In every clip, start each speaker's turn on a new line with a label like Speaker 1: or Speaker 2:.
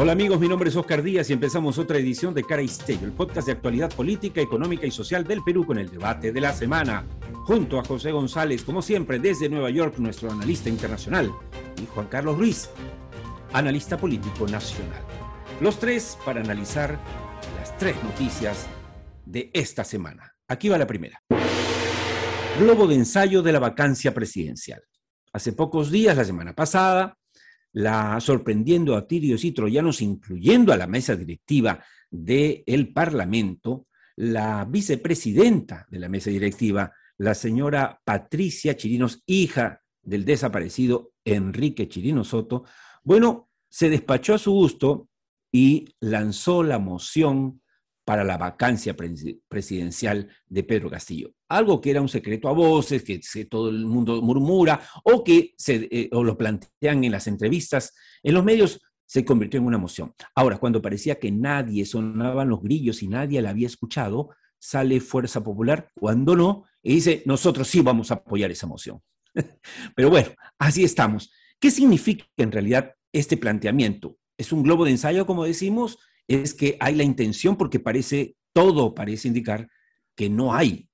Speaker 1: Hola amigos, mi nombre es Oscar Díaz y empezamos otra edición de Cara y el podcast de actualidad política, económica y social del Perú con el debate de la semana. Junto a José González, como siempre, desde Nueva York, nuestro analista internacional, y Juan Carlos Ruiz, analista político nacional. Los tres para analizar las tres noticias de esta semana. Aquí va la primera. Globo de ensayo de la vacancia presidencial. Hace pocos días, la semana pasada, la sorprendiendo a tirios y troyanos, incluyendo a la mesa directiva del Parlamento, la vicepresidenta de la mesa directiva, la señora Patricia Chirinos, hija del desaparecido Enrique Chirino Soto, bueno, se despachó a su gusto y lanzó la moción para la vacancia presidencial de Pedro Castillo. Algo que era un secreto a voces, que, todo el mundo murmura, o que se, eh, o lo plantean en las entrevistas, en los medios, se convirtió en una moción. Ahora, cuando parecía que nadie sonaban los grillos y nadie la había escuchado, sale Fuerza Popular, cuando no, y dice, nosotros sí vamos a apoyar esa moción. Pero bueno, así estamos. ¿Qué significa en realidad este planteamiento? ¿Es un globo de ensayo, como decimos? Es que hay la intención, porque parece, todo parece indicar que no hay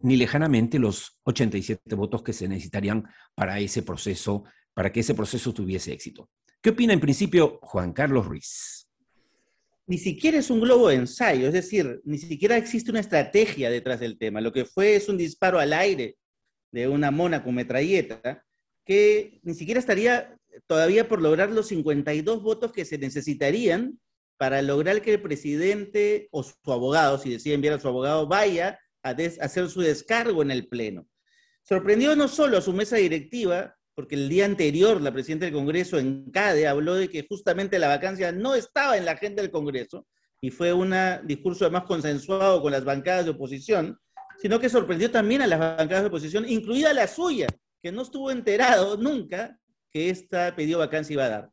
Speaker 1: ni lejanamente los 87 votos que se necesitarían para ese proceso, para que ese proceso tuviese éxito. ¿Qué opina en principio Juan Carlos Ruiz?
Speaker 2: Ni siquiera es un globo de ensayo, es decir, ni siquiera existe una estrategia detrás del tema. Lo que fue es un disparo al aire de una mona con metralleta que ni siquiera estaría todavía por lograr los 52 votos que se necesitarían para lograr que el presidente o su abogado, si decide enviar a su abogado, vaya a, hacer su descargo en el Pleno. Sorprendió no solo a su mesa directiva, porque el día anterior la presidenta del Congreso en CADE habló de que justamente la vacancia no estaba en la agenda del Congreso, y fue un discurso además consensuado con las bancadas de oposición, sino que sorprendió también a las bancadas de oposición, incluida la suya, que no estuvo enterado nunca que esta pedido vacancia iba a dar.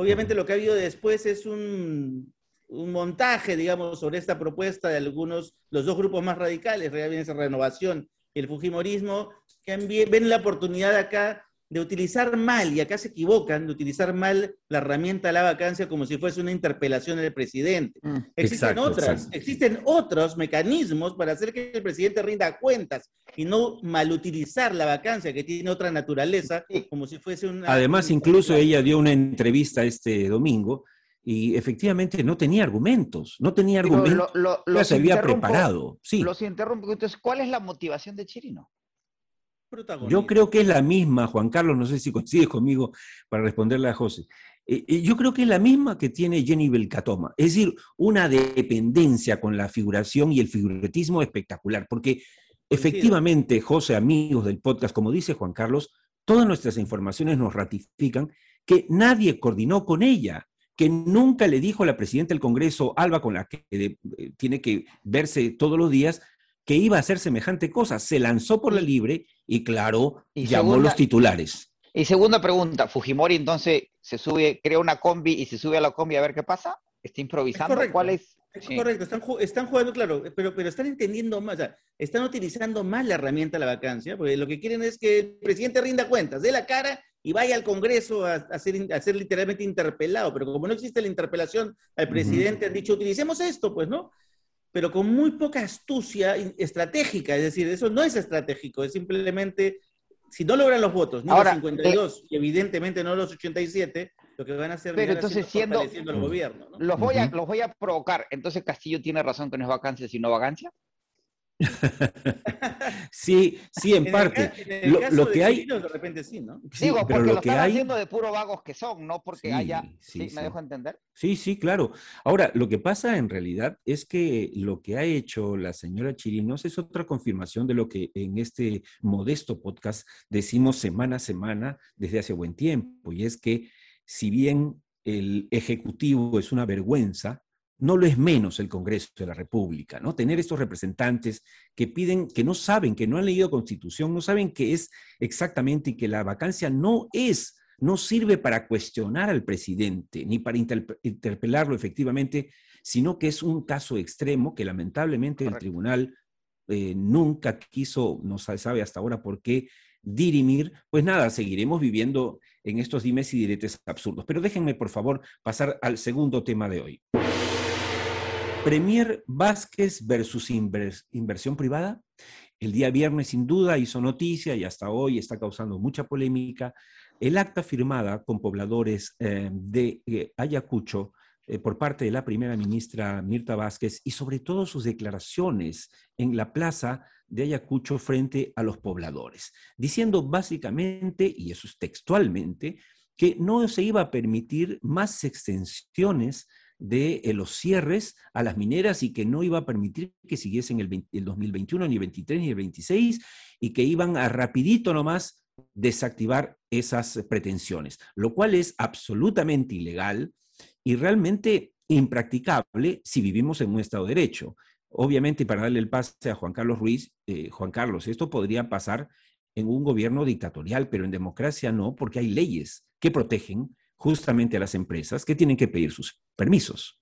Speaker 2: Obviamente lo que ha habido después es un, montaje, digamos, sobre esta propuesta de algunos, los dos grupos más radicales, realmente Renovación y el Fujimorismo, que ven la oportunidad acá de utilizar mal, y acá se equivocan, de utilizar mal la herramienta de la vacancia como si fuese una interpelación del presidente. Mm, existen otras, existen otros mecanismos para hacer que el presidente rinda cuentas y no malutilizar la vacancia que tiene otra naturaleza como si fuese una...
Speaker 1: Además, incluso ella dio una entrevista este domingo y efectivamente no tenía argumentos, no tenía argumentos, ya se había preparado. Sí.
Speaker 3: Los interrumpo, entonces, ¿cuál es la motivación de Chirino?
Speaker 1: Yo creo que es la misma, Juan Carlos, no sé si coincides conmigo para responderle a José. Eh, eh, yo creo que es la misma que tiene Jenny Belcatoma, es decir, una dependencia con la figuración y el figuratismo espectacular, porque efectivamente, José, amigos del podcast, como dice Juan Carlos, todas nuestras informaciones nos ratifican que nadie coordinó con ella, que nunca le dijo a la presidenta del Congreso, Alba, con la que eh, tiene que verse todos los días, que iba a hacer semejante cosa. Se lanzó por la libre y, claro, llamó los titulares.
Speaker 3: Y segunda pregunta, Fujimori entonces se sube, crea una combi y se sube a la combi a ver qué pasa. ¿Está improvisando?
Speaker 2: ¿Cuál es? Es correcto, están, jugando, claro, pero, pero están entendiendo más, o sea, están utilizando más la herramienta de la vacancia, porque lo que quieren es que el presidente rinda cuentas, dé la cara y vaya al Congreso a, ser, a ser, literalmente interpelado, pero como no existe la interpelación al presidente, han dicho, utilicemos esto, pues, ¿no? Pero con muy poca astucia estratégica. Es decir, eso no es estratégico, es simplemente, si no logran los votos, ni los 52 eh, y evidentemente no los 87, lo que van a hacer
Speaker 3: pero entonces siendo, el gobierno. Los, voy a, los voy a provocar. Entonces Castillo tiene razón que no es vacancia, sino vagancia.
Speaker 1: sí, sí, en, parte. lo, que hay.
Speaker 3: De repente sí, ¿no? Digo, porque lo, que están hay... haciendo de puro vagos que son, no porque haya. Sí, ¿Me dejo entender?
Speaker 1: Sí, sí, claro. Ahora, lo que pasa en realidad es que lo que ha hecho la señora Chirinos es otra confirmación de lo que en este modesto podcast decimos semana a semana desde hace buen tiempo, y es que si bien el Ejecutivo es una vergüenza, no lo es menos el Congreso de la República, ¿no? Tener estos representantes que piden, que no saben, que no han leído Constitución, no saben qué es exactamente y que la vacancia no es, no sirve para cuestionar al presidente ni para interpelarlo efectivamente, sino que es un caso extremo que lamentablemente el tribunal eh, nunca quiso, no sabe hasta ahora por qué dirimir, pues nada, seguiremos viviendo en estos dimes y diretes absurdos. Pero déjenme, por favor, pasar al segundo tema de hoy. Premier Vázquez versus inversión privada. El día viernes, sin duda, hizo noticia y hasta hoy está causando mucha polémica. El acta firmada con pobladores eh, de eh, Ayacucho eh, por parte de la primera ministra Mirta Vázquez y sobre todo sus declaraciones en la plaza de Ayacucho frente a los pobladores, diciendo básicamente, y eso es textualmente, que no se iba a permitir más extensiones de eh, los cierres a las mineras y que no iba a permitir que siguiesen el, el 2021, ni el 23, ni el 26, y que iban a rapidito nomás desactivar esas pretensiones, lo cual es absolutamente ilegal y realmente impracticable si vivimos en un Estado de Derecho. Obviamente, para darle el pase a Juan Carlos Ruiz, eh, Juan Carlos, esto podría pasar en un gobierno dictatorial, pero en democracia no, porque hay leyes que protegen justamente a las empresas que tienen que pedir sus permisos.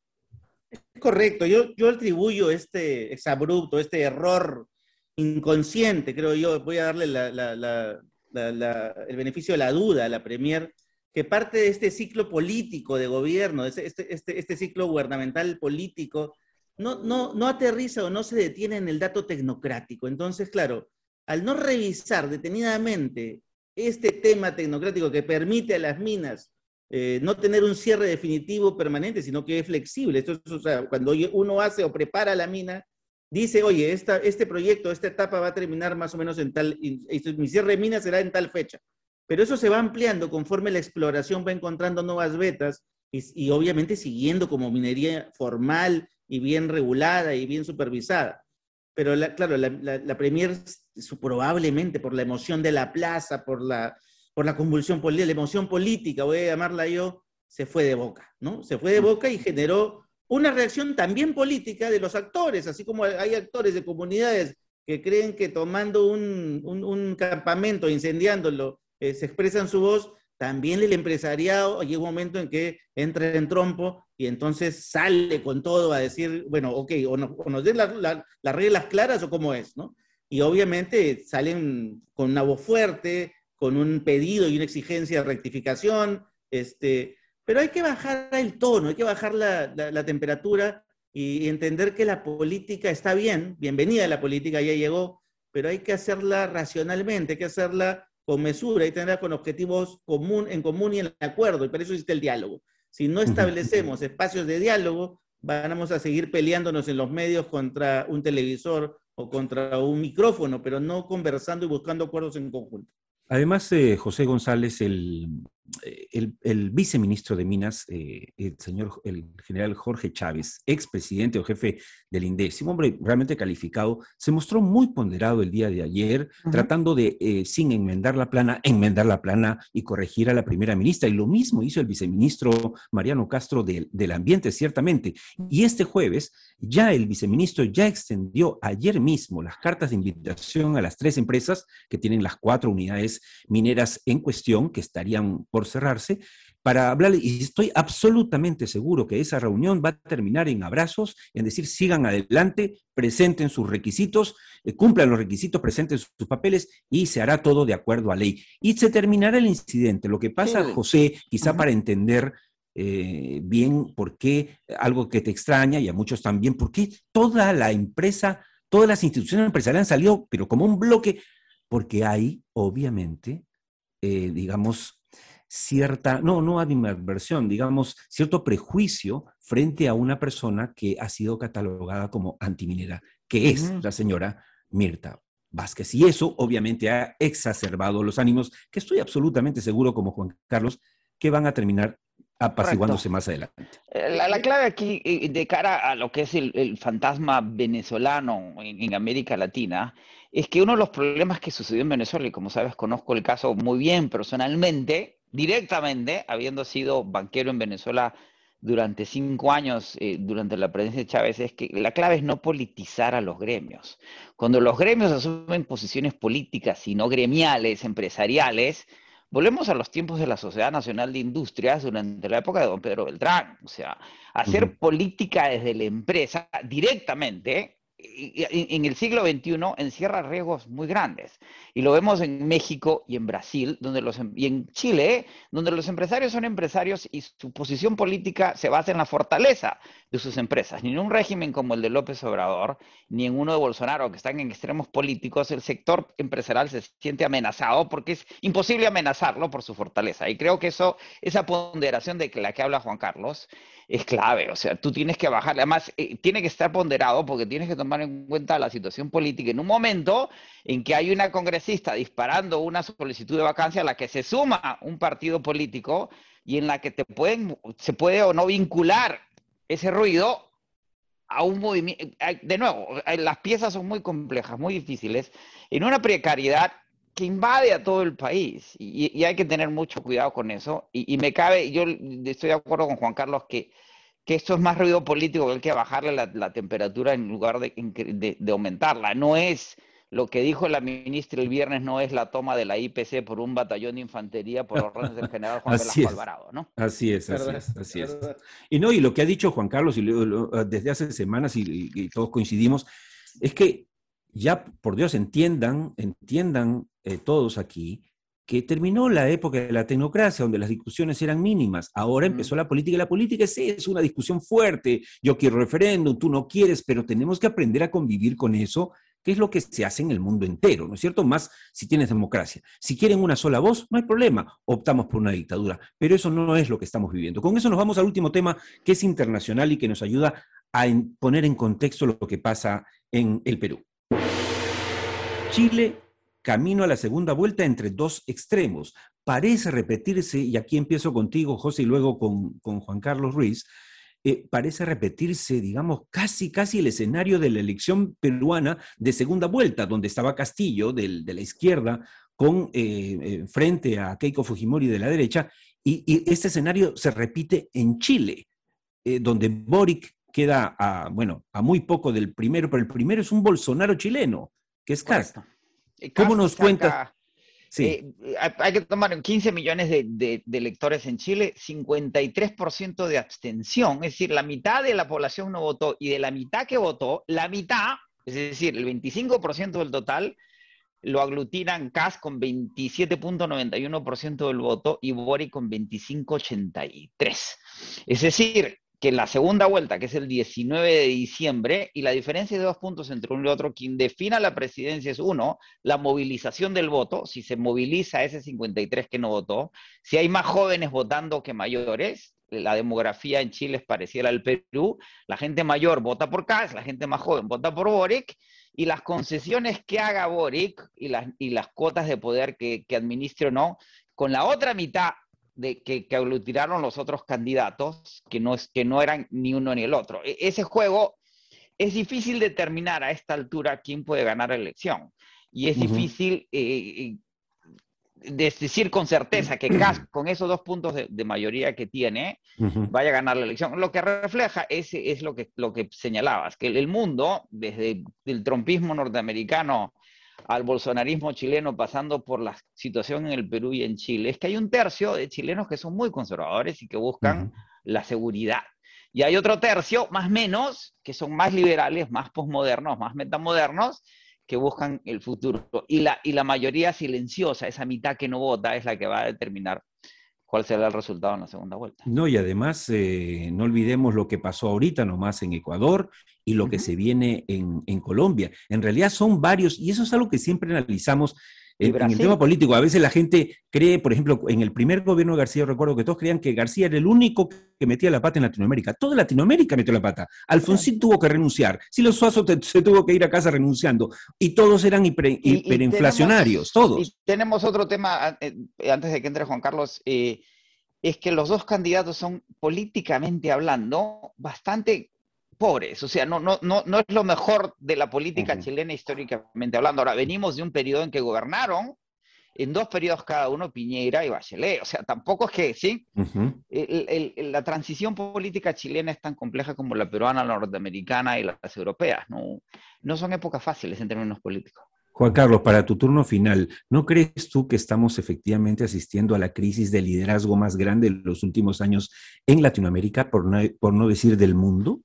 Speaker 2: Es correcto, yo, yo atribuyo este exabrupto, este error inconsciente, creo yo, voy a darle el beneficio de la duda a la Premier, que parte de este ciclo político de gobierno, este, este, este, ciclo gubernamental político, no, no, no aterriza o no se detiene en el dato tecnocrático. Entonces, claro, al no revisar detenidamente este tema tecnocrático que permite a las minas eh, no tener un cierre definitivo permanente, sino que es flexible. Esto sea, cuando uno hace o prepara la mina, dice, oye, esta, este proyecto, esta etapa va a terminar más o menos en tal, mi cierre de mina será en tal fecha. Pero eso se va ampliando conforme la exploración va encontrando nuevas vetas y, obviamente siguiendo como minería formal y bien regulada y bien supervisada. Pero claro, la, la Premier probablemente por la emoción de la plaza, por la, por la convulsión política, la emoción política, voy a llamarla yo, se fue de boca, ¿no? Se fue de boca y generó una reacción también política de los actores, así como hay actores de comunidades que creen que tomando un, un, campamento, incendiándolo, eh, se expresan su voz, también el empresariado llega un momento en que entra en trompo y entonces sale con todo a decir, bueno, ok, o, nos den las reglas claras o cómo es, ¿no? Y obviamente salen con una voz fuerte, con un pedido y una exigencia de rectificación, este, pero hay que bajar el tono, hay que bajar la, temperatura y, entender que la política está bien, bienvenida la política, ya llegó, pero hay que hacerla racionalmente, hay que hacerla con mesura y tenerla con objetivos común, en común y en acuerdo, y para eso existe el diálogo. Si no establecemos espacios de diálogo, vamos a seguir peleándonos en los medios contra un televisor o contra un micrófono, pero no conversando y buscando acuerdos en conjunto.
Speaker 1: Además, eh, José González, el, el, viceministro de Minas, eh, el señor, el general Jorge Chávez, expresidente o jefe del INDES, un hombre realmente calificado, se mostró muy ponderado el día de ayer, tratando de, eh, sin enmendar la plana, enmendar la plana y corregir a la primera ministra. Y lo mismo hizo el viceministro Mariano Castro del, del Ambiente, ciertamente. Y este jueves, ya el viceministro ya extendió ayer mismo las cartas de invitación a las tres empresas que tienen las cuatro unidades mineras en cuestión, que estarían por cerrarse, para hablar, y estoy absolutamente seguro que esa reunión va a terminar en abrazos, en decir, sigan adelante, presenten sus requisitos, eh, cumplan los requisitos, presenten sus, papeles y se hará todo de acuerdo a ley. Y se terminará el incidente. Lo que pasa, José, quizá para entender eh, bien por qué algo que te extraña y a muchos también, por qué toda la empresa, todas las instituciones empresariales han salido, pero como un bloque, porque hay, obviamente, eh, digamos, cierta, no, no animadversión, digamos, cierto prejuicio frente a una persona que ha sido catalogada como antiminera, que es la señora Mirta Vázquez. Y eso obviamente ha exacerbado los ánimos, que estoy absolutamente seguro, como Juan Carlos, que van a terminar apaciguándose más adelante.
Speaker 3: Eh, la, clave aquí, eh, de cara a lo que es el, fantasma venezolano en, América Latina, es que uno de los problemas que sucedió en Venezuela, y como sabes, conozco el caso muy bien personalmente, directamente, habiendo sido banquero en Venezuela durante cinco años, eh, durante la presidencia de Chávez, es que la clave es no politizar a los gremios. Cuando los gremios asumen posiciones políticas y no gremiales, empresariales, volvemos a los tiempos de la Sociedad Nacional de Industrias durante la época de don Pedro Beltrán. O sea, hacer política desde la empresa directamente en el siglo XXI encierra riesgos muy grandes. Y lo vemos en México y en Brasil, donde los, em, y en Chile, donde los empresarios son empresarios y su posición política se basa en la fortaleza de sus empresas. Ni en un régimen como el de López Obrador, ni en uno de Bolsonaro, que están en extremos políticos, el sector empresarial se siente amenazado porque es imposible amenazarlo por su fortaleza. Y creo que eso, esa ponderación de la que habla Juan Carlos, es clave. O sea, tú tienes que bajar, además, eh, tiene que estar ponderado porque tienes que tomar en cuenta la situación política. En un momento en que hay una congresista disparando una solicitud de vacancia a la que se suma un partido político y en la que te pueden, se puede o no vincular ese ruido a un movimiento. De nuevo, las piezas son muy complejas, muy difíciles, en una precariedad que invade a todo el país y, hay que tener mucho cuidado con eso. Y, me cabe, yo estoy de acuerdo con Juan Carlos que, que esto es más ruido político que hay que bajarle la, temperatura en lugar de, de, aumentarla. No es lo que dijo la ministra el viernes, no es la toma de la IPC por un batallón de infantería por órdenes del general Juan Velasco Alvarado, ¿no?
Speaker 1: Así es, así es, así es. Y no, y lo que ha dicho Juan Carlos y desde hace semanas y todos coincidimos, es que ya, por Dios, entiendan, entiendan eh, todos aquí que terminó la época de la tecnocracia, donde las discusiones eran mínimas. Ahora empezó la política y la política es, es una discusión fuerte. Yo quiero referéndum, tú no quieres, pero tenemos que aprender a convivir con eso, que es lo que se hace en el mundo entero, ¿no es cierto? Más si tienes democracia. Si quieren una sola voz, no hay problema, optamos por una dictadura, pero eso no es lo que estamos viviendo. Con eso nos vamos al último tema, que es internacional y que nos ayuda a poner en contexto lo que pasa en el Perú. Chile camino a la segunda vuelta entre dos extremos. Parece repetirse, y aquí empiezo contigo, José, y luego con, Juan Carlos Ruiz, eh, parece repetirse, digamos, casi, casi el escenario de la elección peruana de segunda vuelta, donde estaba Castillo de la izquierda con eh, eh, frente a Keiko Fujimori de la derecha, y, este escenario se repite en Chile, donde Boric queda a, bueno, a muy poco del primero, pero el primero es un Bolsonaro chileno, que es Castro.
Speaker 3: Eh, ¿Cómo nos cuenta? Sí. Eh, hay que tomar 15 millones de, electores en Chile, 53% de abstención, es decir, la mitad de la población no votó y de la mitad que votó, la mitad, es decir, el 25% del total, lo aglutinan CAS con 27.91% del voto y Bori con 25.83%. Es decir, que la segunda vuelta, que es el 19 de diciembre, y la diferencia de dos puntos entre uno y otro, quien defina la presidencia es uno, la movilización del voto, si se moviliza ese 53 que no votó, si hay más jóvenes votando que mayores, la demografía en Chile es parecida al Perú, la gente mayor vota por Kass, la gente más joven vota por Boric, y las concesiones que haga Boric y las, y las cuotas de poder que, que administre o no, con la otra mitad de que, que, aglutinaron los otros candidatos, que no, es, que no eran ni uno ni el otro. E, ese juego es difícil determinar a esta altura quién puede ganar la elección. Y es difícil eh, decir con certeza que Kass, con esos dos puntos de, mayoría que tiene, vaya a ganar la elección. Lo que refleja es, es lo, que, lo que señalabas, que el mundo, desde el trompismo norteamericano al bolsonarismo chileno pasando por la situación en el Perú y en Chile, es que hay un tercio de chilenos que son muy conservadores y que buscan la seguridad. Y hay otro tercio, más menos, que son más liberales, más posmodernos, más metamodernos, que buscan el futuro. Y la, y la mayoría silenciosa, esa mitad que no vota, es la que va a determinar cuál será el resultado en la segunda vuelta.
Speaker 1: No, y además eh, no olvidemos lo que pasó ahorita nomás en Ecuador y lo que se viene en, en, Colombia. En realidad son varios, y eso es algo que siempre analizamos en, el tema político. A veces la gente cree, por ejemplo, en el primer gobierno de García, recuerdo que todos creían que García era el único que metía la pata en Latinoamérica. Toda Latinoamérica metió la pata. Alfonsín tuvo que renunciar. Silos Suazo se tuvo que ir a casa renunciando. Y todos eran hiperinflacionarios, todos.
Speaker 3: Y tenemos otro tema, eh, antes de que entre Juan Carlos. Eh, es que los dos candidatos son políticamente hablando bastante pobres, o sea, no, no, no, no es lo mejor de la política chilena históricamente hablando. Ahora, venimos de un periodo en que gobernaron en dos periodos cada uno Piñera y Bachelet, o sea, tampoco es que, ¿sí? la transición política chilena es tan compleja como la peruana, la norteamericana y las europeas, no, no son épocas fáciles en términos políticos.
Speaker 1: Juan Carlos, para tu turno final, ¿no crees tú que estamos efectivamente asistiendo a la crisis de liderazgo más grande de los últimos años en Latinoamérica, por no, por no decir del mundo?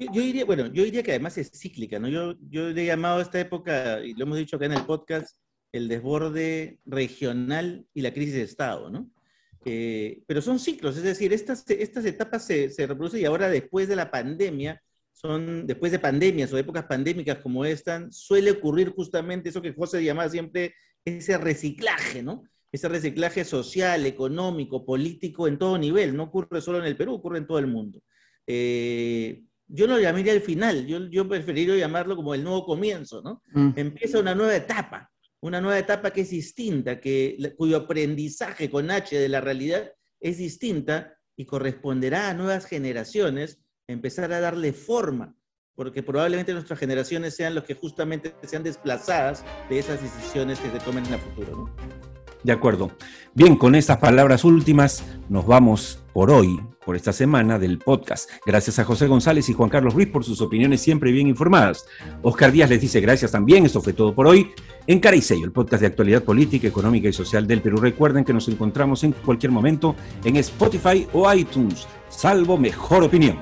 Speaker 2: Yo, diría, bueno, yo diría que además es cíclica, ¿no? Yo, yo he llamado a esta época, y lo hemos dicho acá en el podcast, el desborde regional y la crisis de Estado, ¿no? Eh, pero son ciclos, es decir, estas, estas etapas se, se reproducen y ahora después de la pandemia, son después de pandemias o épocas pandémicas como esta, suele ocurrir justamente eso que José llamaba siempre ese reciclaje, ¿no? Ese reciclaje social, económico, político en todo nivel, no ocurre solo en el Perú, ocurre en todo el mundo. Eh, yo no lo llamaría el final, yo, yo preferiría llamarlo como el nuevo comienzo, ¿no? Mm. Empieza una nueva etapa, una nueva etapa que es distinta, que, cuyo aprendizaje con H de la realidad es distinta y corresponderá a nuevas generaciones empezar a darle forma, porque probablemente nuestras generaciones sean los que justamente sean desplazadas de esas decisiones que se tomen en el futuro. ¿no?
Speaker 1: De acuerdo. Bien, con estas palabras últimas nos vamos por hoy, por esta semana del podcast. Gracias a José González y Juan Carlos Ruiz por sus opiniones siempre bien informadas. Oscar Díaz les dice gracias también. Esto fue todo por hoy en Cara y Sello, el podcast de actualidad política, económica y social del Perú. Recuerden que nos encontramos en cualquier momento en Spotify o iTunes, salvo mejor opinión.